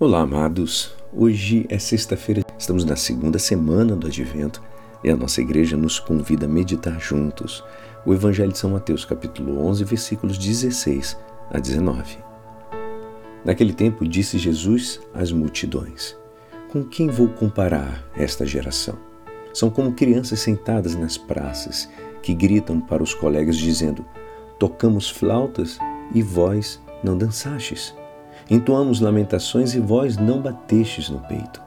Olá, amados. Hoje é sexta-feira, estamos na segunda semana do Advento e a nossa igreja nos convida a meditar juntos o Evangelho de São Mateus, capítulo 11, versículos 16 a 19. Naquele tempo disse Jesus às multidões: Com quem vou comparar esta geração? São como crianças sentadas nas praças que gritam para os colegas dizendo: Tocamos flautas e vós não dançastes. Entoamos lamentações e vós não batestes no peito.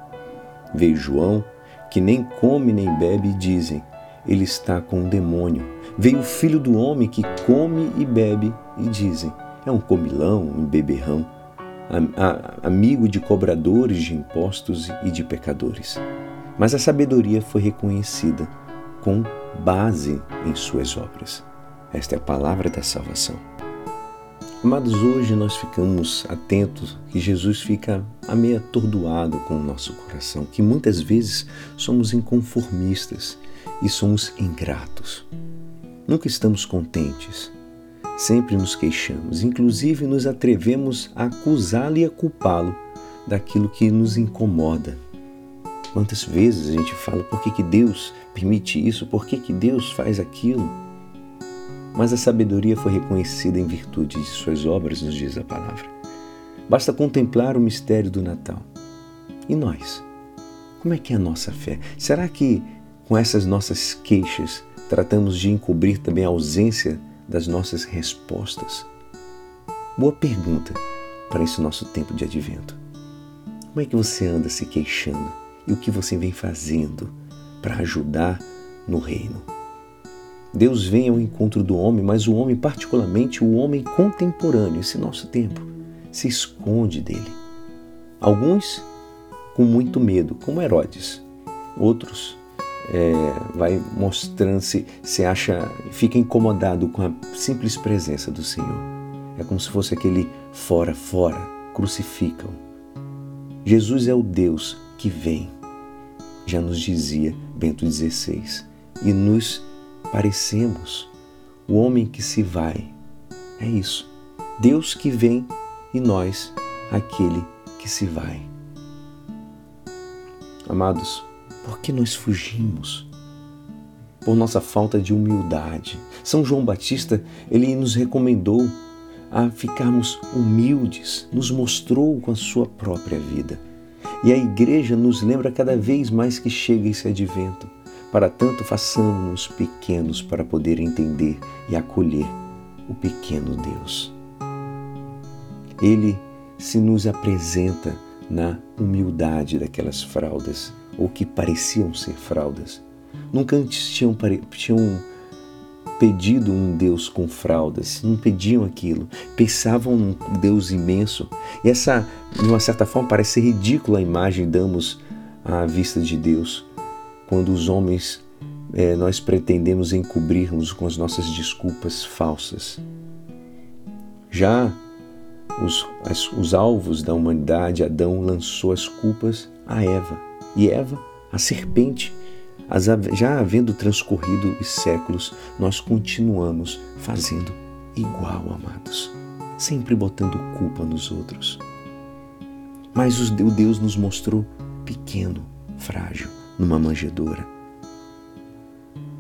Veio João, que nem come nem bebe, e dizem: Ele está com um demônio. Veio o filho do homem, que come e bebe, e dizem: É um comilão, um beberrão, amigo de cobradores de impostos e de pecadores. Mas a sabedoria foi reconhecida com base em suas obras. Esta é a palavra da salvação. Amados, hoje nós ficamos atentos que Jesus fica a meio atordoado com o nosso coração, que muitas vezes somos inconformistas e somos ingratos. Nunca estamos contentes, sempre nos queixamos, inclusive nos atrevemos a acusá-lo e a culpá-lo daquilo que nos incomoda. Quantas vezes a gente fala por que, que Deus permite isso, por que, que Deus faz aquilo? Mas a sabedoria foi reconhecida em virtude de suas obras, nos diz a palavra. Basta contemplar o mistério do Natal. E nós? Como é que é a nossa fé? Será que com essas nossas queixas tratamos de encobrir também a ausência das nossas respostas? Boa pergunta para esse nosso tempo de advento. Como é que você anda se queixando e o que você vem fazendo para ajudar no reino? Deus vem ao encontro do homem, mas o homem, particularmente o homem contemporâneo, esse nosso tempo, se esconde dele. Alguns com muito medo, como Herodes. Outros é, vai mostrando-se, se acha, fica incomodado com a simples presença do Senhor. É como se fosse aquele fora, fora, crucificam. Jesus é o Deus que vem, já nos dizia Bento XVI, e nos parecemos o homem que se vai. É isso. Deus que vem e nós, aquele que se vai. Amados, por que nós fugimos? Por nossa falta de humildade. São João Batista, ele nos recomendou a ficarmos humildes, nos mostrou com a sua própria vida. E a igreja nos lembra cada vez mais que chega esse advento para tanto, façamos-nos pequenos para poder entender e acolher o pequeno Deus. Ele se nos apresenta na humildade daquelas fraldas, ou que pareciam ser fraldas. Nunca antes tinham, tinham pedido um Deus com fraldas, não pediam aquilo, pensavam num Deus imenso. E essa, de uma certa forma, parece ridícula a imagem damos à vista de Deus, quando os homens é, nós pretendemos encobrir-nos com as nossas desculpas falsas. Já os, as, os alvos da humanidade, Adão lançou as culpas a Eva, e Eva, a serpente. As, já havendo transcorrido os séculos, nós continuamos fazendo igual, amados, sempre botando culpa nos outros. Mas o Deus nos mostrou pequeno, frágil numa manjedoura.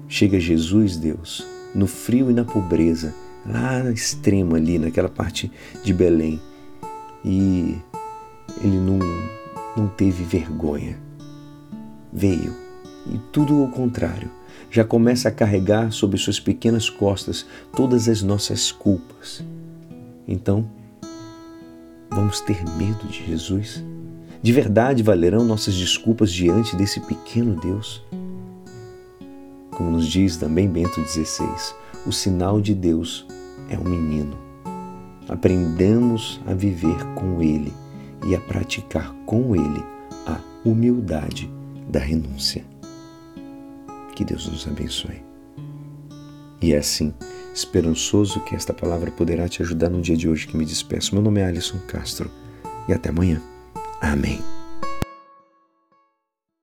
Chega Jesus, Deus, no frio e na pobreza, lá na extrema ali, naquela parte de Belém. E ele não, não teve vergonha. Veio. E tudo o contrário. Já começa a carregar sobre suas pequenas costas todas as nossas culpas. Então, vamos ter medo de Jesus? De verdade valerão nossas desculpas diante desse pequeno Deus? Como nos diz também Bento XVI, o sinal de Deus é o um menino. Aprendamos a viver com Ele e a praticar com Ele a humildade da renúncia. Que Deus nos abençoe. E é assim, esperançoso que esta palavra poderá te ajudar no dia de hoje que me despeço. Meu nome é Alisson Castro e até amanhã. Amém.